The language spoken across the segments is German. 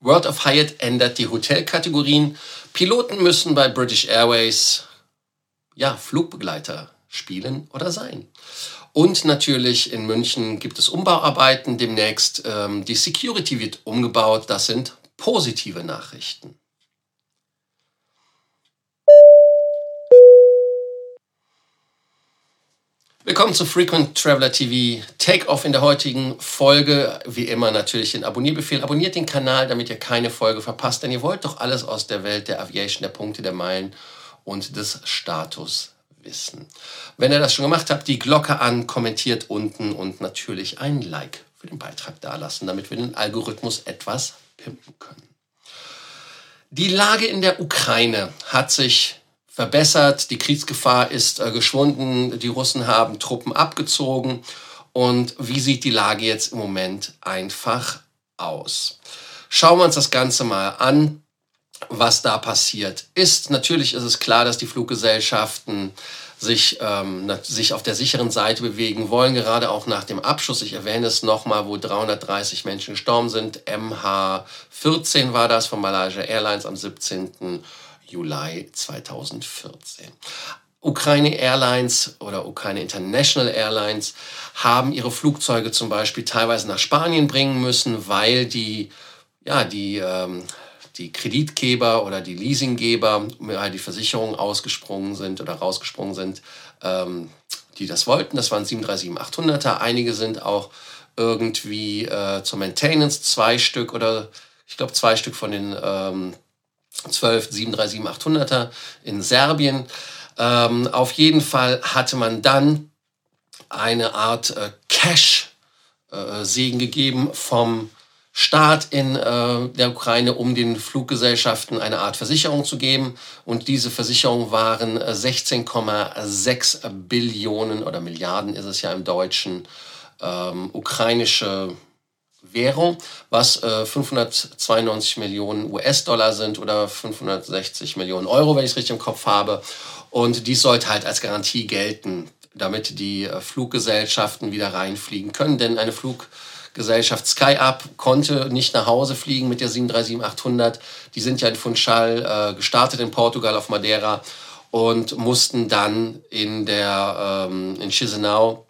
World of Hyatt ändert die Hotelkategorien. Piloten müssen bei British Airways ja, Flugbegleiter spielen oder sein. Und natürlich in München gibt es Umbauarbeiten demnächst. Ähm, die Security wird umgebaut. Das sind positive Nachrichten. Willkommen zu Frequent Traveler TV Takeoff in der heutigen Folge. Wie immer natürlich den Abonnierbefehl. Abonniert den Kanal, damit ihr keine Folge verpasst, denn ihr wollt doch alles aus der Welt der Aviation, der Punkte, der Meilen und des Status wissen. Wenn ihr das schon gemacht habt, die Glocke an, kommentiert unten und natürlich ein Like für den Beitrag dalassen, damit wir den Algorithmus etwas pimpen können. Die Lage in der Ukraine hat sich verbessert, die Kriegsgefahr ist äh, geschwunden, die Russen haben Truppen abgezogen. Und wie sieht die Lage jetzt im Moment einfach aus? Schauen wir uns das Ganze mal an, was da passiert ist. Natürlich ist es klar, dass die Fluggesellschaften sich, ähm, sich auf der sicheren Seite bewegen wollen, gerade auch nach dem Abschuss. Ich erwähne es nochmal, wo 330 Menschen gestorben sind. MH14 war das von Malaysia Airlines am 17. Juli 2014. Ukraine Airlines oder Ukraine International Airlines haben ihre Flugzeuge zum Beispiel teilweise nach Spanien bringen müssen, weil die, ja, die, ähm, die Kreditgeber oder die Leasinggeber, weil die Versicherungen ausgesprungen sind oder rausgesprungen sind, ähm, die das wollten. Das waren 737-800er. Einige sind auch irgendwie äh, zur Maintenance, zwei Stück oder ich glaube zwei Stück von den ähm, 12 737-800er in Serbien. Ähm, auf jeden Fall hatte man dann eine Art äh, Cash-Segen äh, gegeben vom Staat in äh, der Ukraine, um den Fluggesellschaften eine Art Versicherung zu geben. Und diese Versicherung waren 16,6 äh, Billionen oder Milliarden ist es ja im Deutschen ähm, ukrainische Währung, was äh, 592 Millionen US-Dollar sind oder 560 Millionen Euro, wenn ich es richtig im Kopf habe. Und dies sollte halt als Garantie gelten, damit die äh, Fluggesellschaften wieder reinfliegen können. Denn eine Fluggesellschaft SkyUp konnte nicht nach Hause fliegen mit der 737-800. Die sind ja in Funchal äh, gestartet in Portugal auf Madeira und mussten dann in der ähm, in Chisinau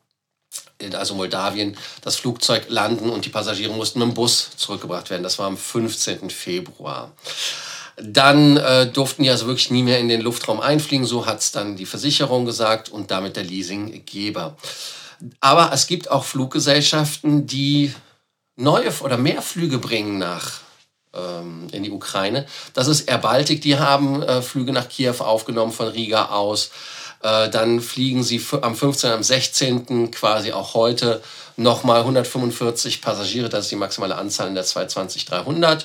also Moldawien, das Flugzeug landen und die Passagiere mussten mit dem Bus zurückgebracht werden. Das war am 15. Februar. Dann äh, durften die also wirklich nie mehr in den Luftraum einfliegen, so hat es dann die Versicherung gesagt und damit der Leasinggeber. Aber es gibt auch Fluggesellschaften, die neue oder mehr Flüge bringen nach ähm, in die Ukraine. Das ist Air Baltic, die haben äh, Flüge nach Kiew aufgenommen von Riga aus. Äh, dann fliegen sie am 15. am 16. quasi auch heute nochmal 145 Passagiere. Das ist die maximale Anzahl in der 220-300.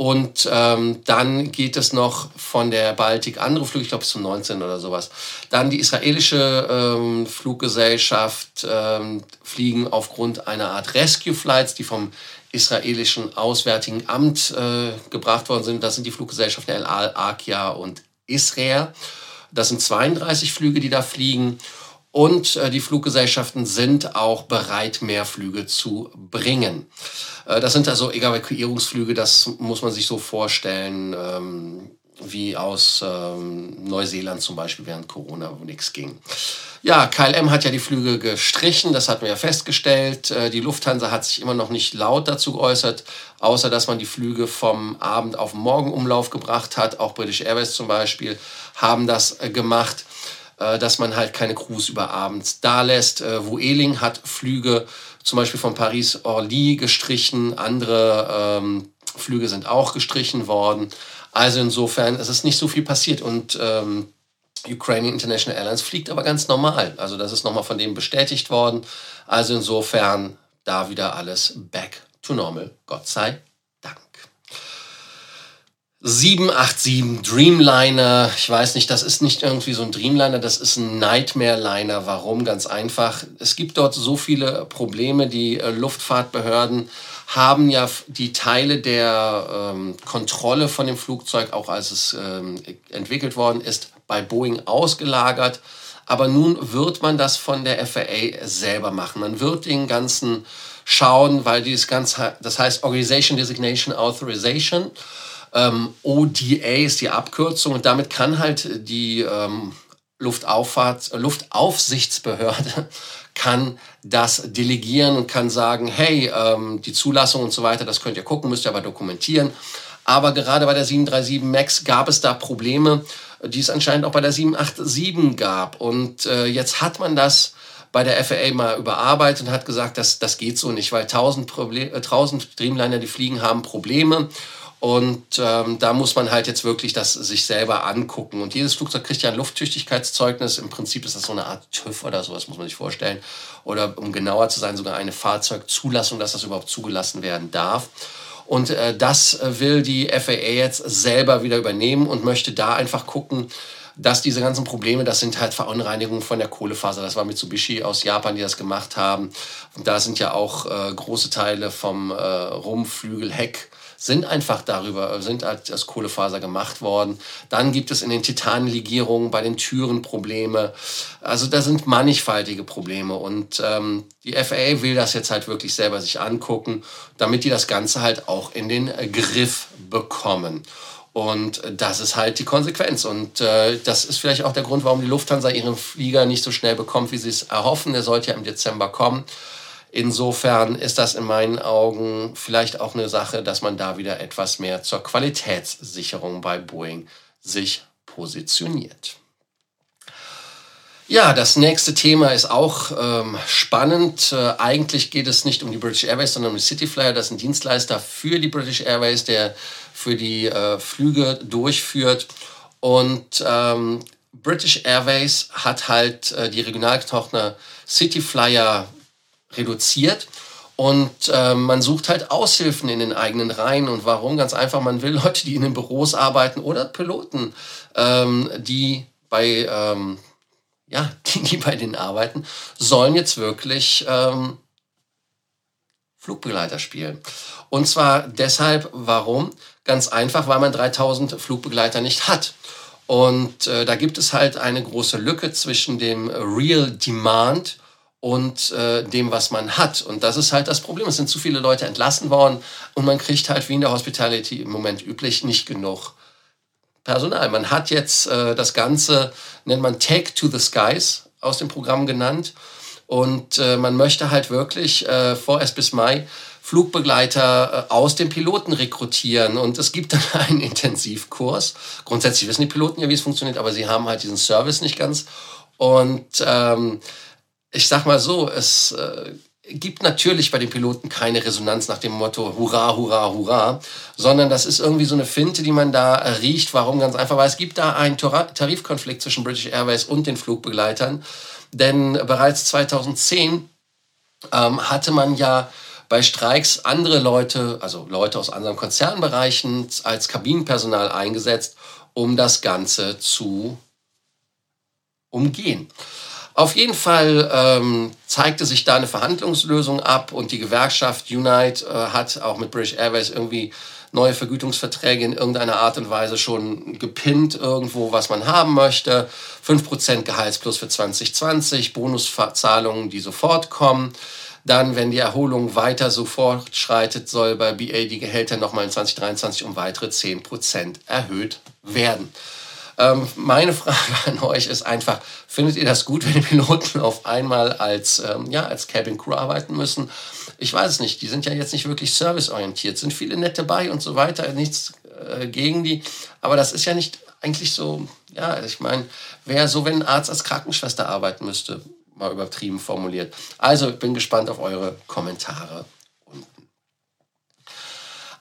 Und ähm, dann geht es noch von der Baltik andere Flüge, ich glaube bis zum 19. oder sowas. Dann die israelische ähm, Fluggesellschaft ähm, fliegen aufgrund einer Art Rescue Flights, die vom israelischen Auswärtigen Amt äh, gebracht worden sind. Das sind die Fluggesellschaften El Al, Akia und Israel. Das sind 32 Flüge, die da fliegen. Und äh, die Fluggesellschaften sind auch bereit, mehr Flüge zu bringen. Äh, das sind also Evakuierungsflüge, das muss man sich so vorstellen, ähm, wie aus ähm, Neuseeland zum Beispiel während Corona, wo nichts ging. Ja, KLM hat ja die Flüge gestrichen, das hatten wir ja festgestellt. Äh, die Lufthansa hat sich immer noch nicht laut dazu geäußert, außer dass man die Flüge vom Abend auf den Morgenumlauf gebracht hat. Auch British Airways zum Beispiel haben das äh, gemacht, äh, dass man halt keine Crews über abends da lässt. Vueling hat Flüge zum Beispiel von Paris-Orly gestrichen, andere ähm, Flüge sind auch gestrichen worden. Also insofern es ist nicht so viel passiert und ähm, Ukrainian International Airlines fliegt aber ganz normal. Also das ist nochmal von dem bestätigt worden. Also insofern da wieder alles back to normal. Gott sei. 787 Dreamliner. Ich weiß nicht, das ist nicht irgendwie so ein Dreamliner, das ist ein Nightmare-Liner. Warum? Ganz einfach. Es gibt dort so viele Probleme. Die äh, Luftfahrtbehörden haben ja die Teile der ähm, Kontrolle von dem Flugzeug, auch als es ähm, entwickelt worden ist, bei Boeing ausgelagert. Aber nun wird man das von der FAA selber machen. Man wird den ganzen schauen, weil dieses ganz, das heißt Organization Designation Authorization. Ähm, ODA ist die Abkürzung und damit kann halt die ähm, Luftauffahrt, Luftaufsichtsbehörde kann das delegieren und kann sagen, hey, ähm, die Zulassung und so weiter, das könnt ihr gucken, müsst ihr aber dokumentieren. Aber gerade bei der 737 MAX gab es da Probleme, die es anscheinend auch bei der 787 gab. Und äh, jetzt hat man das bei der FAA mal überarbeitet und hat gesagt, das, das geht so nicht, weil 1000, Problem, äh, 1000 Dreamliner, die fliegen, haben Probleme. Und ähm, da muss man halt jetzt wirklich das sich selber angucken. Und jedes Flugzeug kriegt ja ein Lufttüchtigkeitszeugnis. Im Prinzip ist das so eine Art TÜV oder sowas, muss man sich vorstellen. Oder um genauer zu sein, sogar eine Fahrzeugzulassung, dass das überhaupt zugelassen werden darf. Und äh, das will die FAA jetzt selber wieder übernehmen und möchte da einfach gucken, dass diese ganzen Probleme, das sind halt Verunreinigungen von der Kohlefaser. Das war Mitsubishi aus Japan, die das gemacht haben. Und da sind ja auch äh, große Teile vom äh, Rumpflügel, Heck sind einfach darüber, sind als Kohlefaser gemacht worden. Dann gibt es in den Titanlegierungen bei den Türen Probleme. Also da sind mannigfaltige Probleme und ähm, die FAA will das jetzt halt wirklich selber sich angucken, damit die das Ganze halt auch in den Griff bekommen. Und das ist halt die Konsequenz. Und äh, das ist vielleicht auch der Grund, warum die Lufthansa ihren Flieger nicht so schnell bekommt, wie sie es erhoffen. Der sollte ja im Dezember kommen. Insofern ist das in meinen Augen vielleicht auch eine Sache, dass man da wieder etwas mehr zur Qualitätssicherung bei Boeing sich positioniert. Ja, das nächste Thema ist auch ähm, spannend. Äh, eigentlich geht es nicht um die British Airways, sondern um die Cityflyer. Das ist ein Dienstleister für die British Airways, der für die äh, Flüge durchführt. Und ähm, British Airways hat halt äh, die Regionaltochter Cityflyer reduziert. Und äh, man sucht halt Aushilfen in den eigenen Reihen. Und warum? Ganz einfach, man will Leute, die in den Büros arbeiten oder Piloten, ähm, die bei ähm, ja, die, die bei denen arbeiten, sollen jetzt wirklich ähm, Flugbegleiter spielen. Und zwar deshalb, warum? Ganz einfach, weil man 3000 Flugbegleiter nicht hat. Und äh, da gibt es halt eine große Lücke zwischen dem Real Demand und äh, dem, was man hat. Und das ist halt das Problem. Es sind zu viele Leute entlassen worden und man kriegt halt wie in der Hospitality im Moment üblich nicht genug Personal. Man hat jetzt äh, das Ganze, nennt man Take to the Skies aus dem Programm genannt. Und äh, man möchte halt wirklich äh, vorerst bis Mai Flugbegleiter äh, aus den Piloten rekrutieren. Und es gibt dann einen Intensivkurs. Grundsätzlich wissen die Piloten ja, wie es funktioniert, aber sie haben halt diesen Service nicht ganz. Und ähm, ich sag mal so, es äh, gibt natürlich bei den Piloten keine Resonanz nach dem Motto Hurra, Hurra, Hurra, sondern das ist irgendwie so eine Finte, die man da riecht. Warum? Ganz einfach, weil es gibt da einen Tarifkonflikt zwischen British Airways und den Flugbegleitern. Denn bereits 2010 ähm, hatte man ja bei Streiks andere Leute, also Leute aus anderen Konzernbereichen als Kabinenpersonal eingesetzt, um das Ganze zu umgehen. Auf jeden Fall ähm, zeigte sich da eine Verhandlungslösung ab und die Gewerkschaft Unite äh, hat auch mit British Airways irgendwie neue Vergütungsverträge in irgendeiner Art und Weise schon gepinnt irgendwo, was man haben möchte. 5% Gehaltsplus für 2020, Bonuszahlungen, die sofort kommen. Dann, wenn die Erholung weiter so fortschreitet, soll bei BA die Gehälter nochmal in 2023 um weitere 10% erhöht werden. Ähm, meine Frage an euch ist einfach, findet ihr das gut, wenn die Piloten auf einmal als, ähm, ja, als Cabin Crew arbeiten müssen? Ich weiß es nicht. Die sind ja jetzt nicht wirklich serviceorientiert. Sind viele nette bei und so weiter. Nichts äh, gegen die. Aber das ist ja nicht eigentlich so, ja, ich meine, wäre so, wenn ein Arzt als Krankenschwester arbeiten müsste, mal übertrieben formuliert. Also, ich bin gespannt auf eure Kommentare.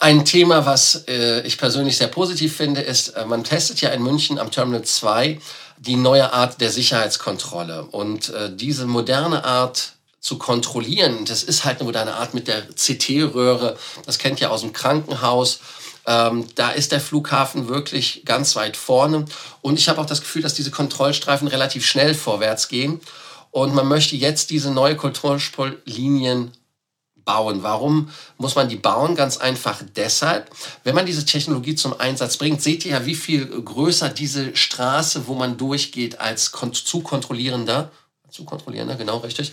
Ein Thema, was äh, ich persönlich sehr positiv finde, ist, äh, man testet ja in München am Terminal 2 die neue Art der Sicherheitskontrolle. Und äh, diese moderne Art zu kontrollieren, das ist halt eine moderne Art mit der CT-Röhre, das kennt ihr aus dem Krankenhaus. Ähm, da ist der Flughafen wirklich ganz weit vorne. Und ich habe auch das Gefühl, dass diese Kontrollstreifen relativ schnell vorwärts gehen. Und man möchte jetzt diese neue Kontrolllinien bauen. Warum muss man die bauen? Ganz einfach deshalb, wenn man diese Technologie zum Einsatz bringt, seht ihr ja, wie viel größer diese Straße, wo man durchgeht, als zu kontrollierender, zu kontrollierender, genau richtig,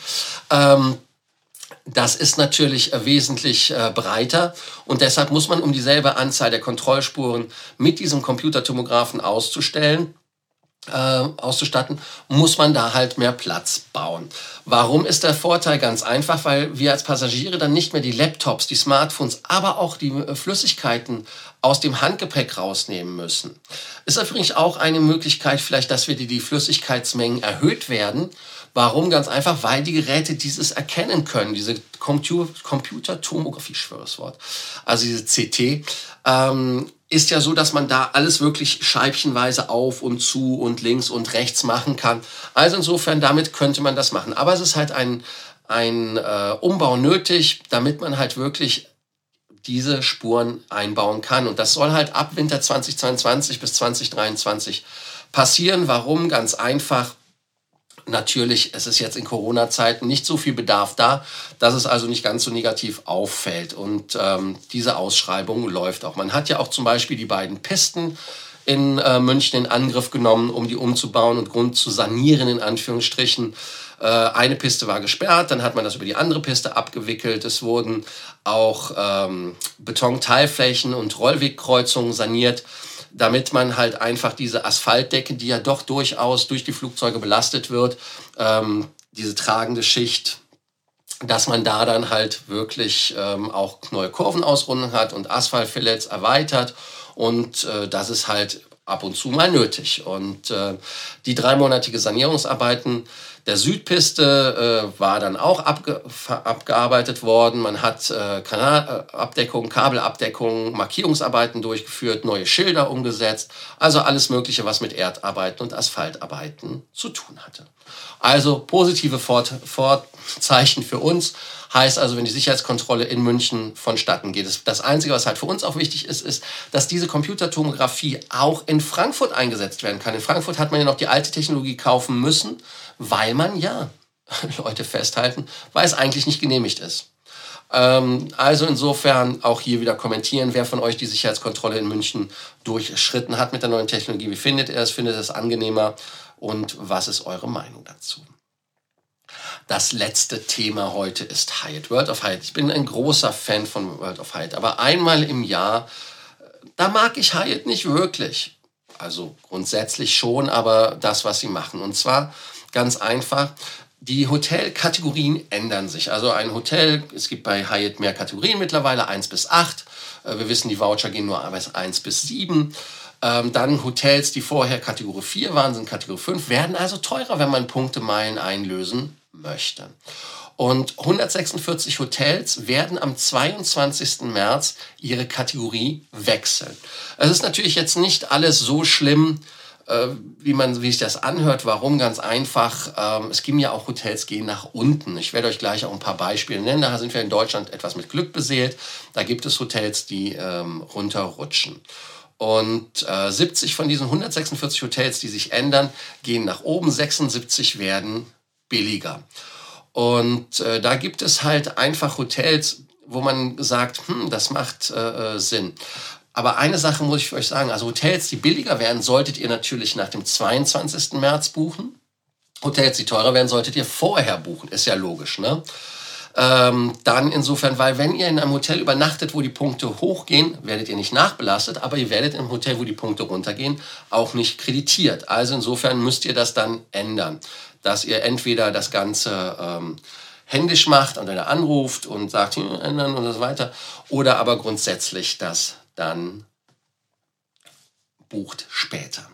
ähm, das ist natürlich äh, wesentlich äh, breiter und deshalb muss man, um dieselbe Anzahl der Kontrollspuren mit diesem Computertomographen auszustellen, auszustatten, muss man da halt mehr Platz bauen. Warum ist der Vorteil ganz einfach? Weil wir als Passagiere dann nicht mehr die Laptops, die Smartphones, aber auch die äh, Flüssigkeiten aus dem Handgepäck rausnehmen müssen. Ist natürlich auch eine Möglichkeit, vielleicht, dass wir die, die Flüssigkeitsmengen erhöht werden Warum? Ganz einfach, weil die Geräte dieses erkennen können, diese Computer Computertomographie, das Wort, also diese CT, ähm, ist ja so, dass man da alles wirklich scheibchenweise auf und zu und links und rechts machen kann. Also insofern, damit könnte man das machen. Aber es ist halt ein, ein äh, Umbau nötig, damit man halt wirklich diese Spuren einbauen kann. Und das soll halt ab Winter 2022 bis 2023 passieren. Warum? Ganz einfach natürlich, es ist jetzt in Corona-Zeiten nicht so viel Bedarf da, dass es also nicht ganz so negativ auffällt. Und ähm, diese Ausschreibung läuft auch. Man hat ja auch zum Beispiel die beiden Pisten in äh, München in Angriff genommen, um die umzubauen und Grund zu sanieren, in Anführungsstrichen. Äh, eine Piste war gesperrt, dann hat man das über die andere Piste abgewickelt. Es wurden auch ähm, Betonteilflächen und Rollwegkreuzungen saniert damit man halt einfach diese Asphaltdecke, die ja doch durchaus durch die Flugzeuge belastet wird, ähm, diese tragende Schicht, dass man da dann halt wirklich ähm, auch neue Kurvenausrundung hat und Asphaltfillets erweitert und äh, das ist halt ab und zu mal nötig. Und äh, die dreimonatige Sanierungsarbeiten der Südpiste äh, war dann auch abge abgearbeitet worden. Man hat äh, Kanalabdeckung, Kabelabdeckung, Markierungsarbeiten durchgeführt, neue Schilder umgesetzt. Also alles Mögliche, was mit Erdarbeiten und Asphaltarbeiten zu tun hatte. Also positive Fort Vorzeichen für uns. Heißt also, wenn die Sicherheitskontrolle in München vonstatten geht. Das Einzige, was halt für uns auch wichtig ist, ist, dass diese Computertomographie auch in Frankfurt eingesetzt werden kann. In Frankfurt hat man ja noch die alte Technologie kaufen müssen weil man ja, Leute festhalten, weil es eigentlich nicht genehmigt ist. Ähm, also insofern auch hier wieder kommentieren, wer von euch die Sicherheitskontrolle in München durchschritten hat mit der neuen Technologie. Wie findet ihr es? Findet ihr es angenehmer? Und was ist eure Meinung dazu? Das letzte Thema heute ist Hyatt, World of Hyatt. Ich bin ein großer Fan von World of Hyatt, aber einmal im Jahr, da mag ich Hyatt nicht wirklich. Also grundsätzlich schon, aber das, was sie machen. Und zwar Ganz einfach. Die Hotelkategorien ändern sich. Also ein Hotel, es gibt bei Hyatt mehr Kategorien mittlerweile, 1 bis 8. Äh, wir wissen, die Voucher gehen nur bis 1 bis 7. Ähm, dann Hotels, die vorher Kategorie 4 waren, sind Kategorie 5, werden also teurer, wenn man Punktemeilen einlösen möchte. Und 146 Hotels werden am 22. März ihre Kategorie wechseln. Es ist natürlich jetzt nicht alles so schlimm, äh, wie man, wie sich das anhört. Warum? Ganz einfach. Ähm, es gibt ja auch Hotels gehen nach unten. Ich werde euch gleich auch ein paar Beispiele nennen. Da sind wir in Deutschland etwas mit Glück beseelt. Da gibt es Hotels, die ähm, runterrutschen. Und äh, 70 von diesen 146 Hotels, die sich ändern, gehen nach oben. 76 werden billiger. Und äh, da gibt es halt einfach Hotels, wo man sagt, hm, das macht äh, äh Sinn. Aber eine Sache muss ich für euch sagen, also Hotels, die billiger werden, solltet ihr natürlich nach dem 22. März buchen. Hotels, die teurer werden, solltet ihr vorher buchen. Ist ja logisch, ne? Ähm, dann insofern, weil wenn ihr in einem Hotel übernachtet, wo die Punkte hochgehen, werdet ihr nicht nachbelastet, aber ihr werdet im Hotel, wo die Punkte runtergehen, auch nicht kreditiert. Also insofern müsst ihr das dann ändern, dass ihr entweder das Ganze ähm, händisch macht und dann anruft und sagt, ändern und so weiter, oder aber grundsätzlich das dann bucht später.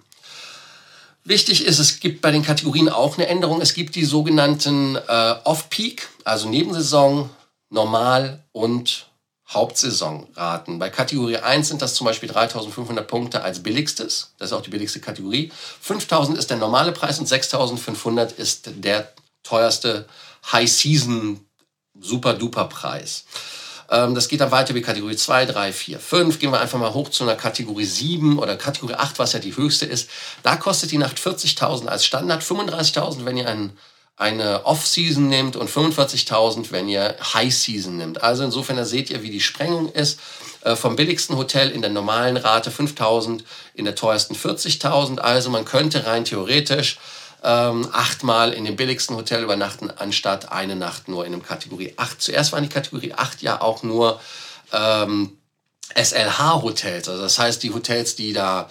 Wichtig ist, es gibt bei den Kategorien auch eine Änderung. Es gibt die sogenannten äh, Off-Peak, also Nebensaison, Normal und Hauptsaisonraten. Bei Kategorie 1 sind das zum Beispiel 3500 Punkte als billigstes. Das ist auch die billigste Kategorie. 5000 ist der normale Preis und 6500 ist der teuerste High-Season Super-Duper-Preis. Ähm, das geht dann weiter wie Kategorie 2, 3, 4, 5. Gehen wir einfach mal hoch zu einer Kategorie 7 oder Kategorie 8, was ja die höchste ist. Da kostet die Nacht 40.000 als Standard, 35.000, wenn ihr ein, eine Off-Season nehmt und 45.000, wenn ihr High-Season nehmt. Also insofern, da seht ihr, wie die Sprengung ist. Äh, vom billigsten Hotel in der normalen Rate 5.000, in der teuersten 40.000. Also man könnte rein theoretisch ähm, achtmal in dem billigsten Hotel übernachten, anstatt eine Nacht nur in einem Kategorie 8. Zuerst waren die Kategorie 8 ja auch nur ähm, SLH-Hotels, also das heißt die Hotels, die da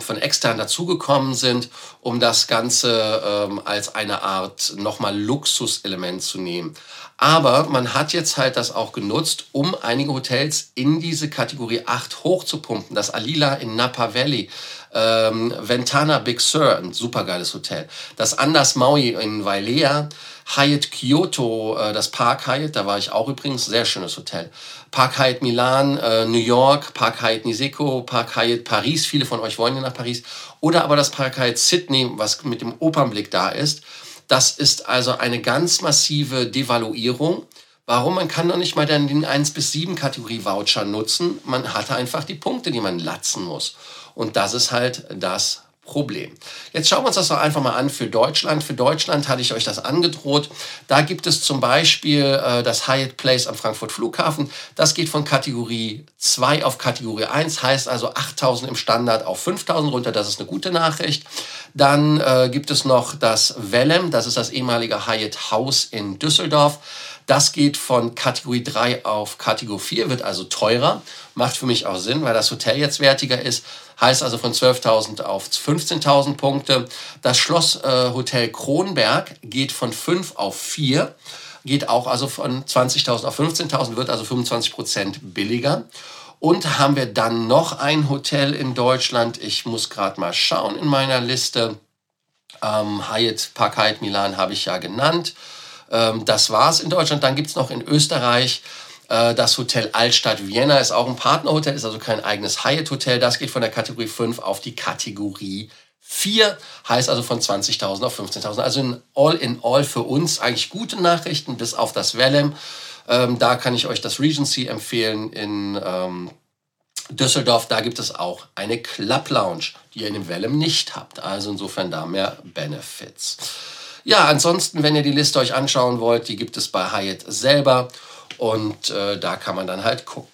von extern dazugekommen sind, um das Ganze ähm, als eine Art nochmal Luxuselement zu nehmen. Aber man hat jetzt halt das auch genutzt, um einige Hotels in diese Kategorie 8 hochzupumpen. Das Alila in Napa Valley, ähm, Ventana Big Sur, ein supergeiles Hotel. Das Anders Maui in Wailea, Hyatt Kyoto, äh, das Park Hyatt, da war ich auch übrigens, sehr schönes Hotel. Park Hyatt Milan, äh, New York, Park Hyatt Niseko, Park Hyatt Paris, viele von euch wollen ja nach Paris. Oder aber das Park Hyatt Sydney, was mit dem Opernblick da ist. Das ist also eine ganz massive Devaluierung. Warum? Man kann doch nicht mal dann den 1 bis 7 Kategorie Voucher nutzen. Man hatte einfach die Punkte, die man latzen muss. Und das ist halt das Problem. Jetzt schauen wir uns das doch einfach mal an für Deutschland. Für Deutschland hatte ich euch das angedroht. Da gibt es zum Beispiel äh, das Hyatt Place am Frankfurt Flughafen. Das geht von Kategorie 2 auf Kategorie 1, heißt also 8000 im Standard auf 5000 runter. Das ist eine gute Nachricht. Dann äh, gibt es noch das Wellem, das ist das ehemalige Hyatt House in Düsseldorf. Das geht von Kategorie 3 auf Kategorie 4, wird also teurer. Macht für mich auch Sinn, weil das Hotel jetzt wertiger ist. Heißt also von 12.000 auf 15.000 Punkte. Das Schlosshotel äh, Kronberg geht von 5 auf 4. Geht auch also von 20.000 auf 15.000, wird also 25 Prozent billiger. Und haben wir dann noch ein Hotel in Deutschland. Ich muss gerade mal schauen in meiner Liste. Ähm, Hyatt Park Hyatt Milan habe ich ja genannt. Ähm, das war's in Deutschland. Dann gibt's noch in Österreich das Hotel Altstadt Vienna. Ist auch ein Partnerhotel, ist also kein eigenes Hyatt-Hotel. Das geht von der Kategorie 5 auf die Kategorie 4, heißt also von 20.000 auf 15.000. Also in all in all für uns eigentlich gute Nachrichten, bis auf das Vellem. Ähm, da kann ich euch das Regency empfehlen in ähm, Düsseldorf. Da gibt es auch eine Club Lounge, die ihr in dem Vellem nicht habt. Also insofern da mehr Benefits. Ja, ansonsten, wenn ihr die Liste euch anschauen wollt, die gibt es bei Hyatt selber und äh, da kann man dann halt gucken.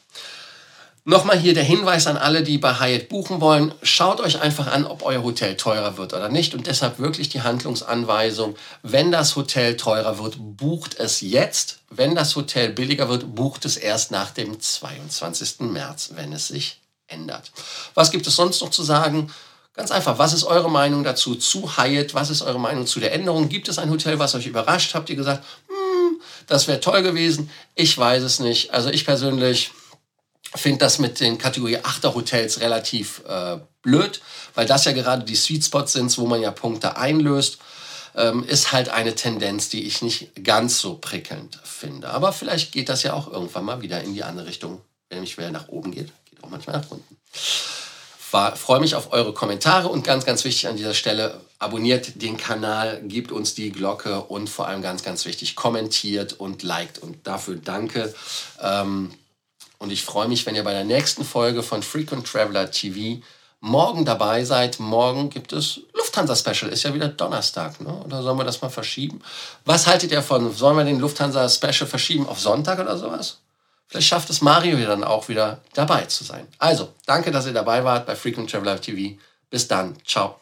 Nochmal hier der Hinweis an alle, die bei Hyatt buchen wollen. Schaut euch einfach an, ob euer Hotel teurer wird oder nicht. Und deshalb wirklich die Handlungsanweisung. Wenn das Hotel teurer wird, bucht es jetzt. Wenn das Hotel billiger wird, bucht es erst nach dem 22. März, wenn es sich ändert. Was gibt es sonst noch zu sagen? Ganz einfach, was ist eure Meinung dazu zu Hyatt? Was ist eure Meinung zu der Änderung? Gibt es ein Hotel, was euch überrascht? Habt ihr gesagt, hm, das wäre toll gewesen? Ich weiß es nicht. Also ich persönlich finde das mit den Kategorie 8er Hotels relativ äh, blöd, weil das ja gerade die Sweet Spots sind, wo man ja Punkte einlöst. Ähm, ist halt eine Tendenz, die ich nicht ganz so prickelnd finde. Aber vielleicht geht das ja auch irgendwann mal wieder in die andere Richtung. Wenn nämlich wer nach oben geht, geht auch manchmal nach unten freue mich auf eure Kommentare und ganz, ganz wichtig an dieser Stelle, abonniert den Kanal, gebt uns die Glocke und vor allem ganz, ganz wichtig, kommentiert und liked und dafür danke. Ähm, und ich freue mich, wenn ihr bei der nächsten Folge von Frequent Traveler TV morgen dabei seid. Morgen gibt es Lufthansa Special, ist ja wieder Donnerstag, ne? oder sollen wir das mal verschieben? Was haltet ihr von, sollen wir den Lufthansa Special verschieben auf Sonntag oder sowas? Vielleicht schafft es Mario hier dann auch wieder dabei zu sein. Also, danke, dass ihr dabei wart bei Frequent Traveler TV. Bis dann. Ciao.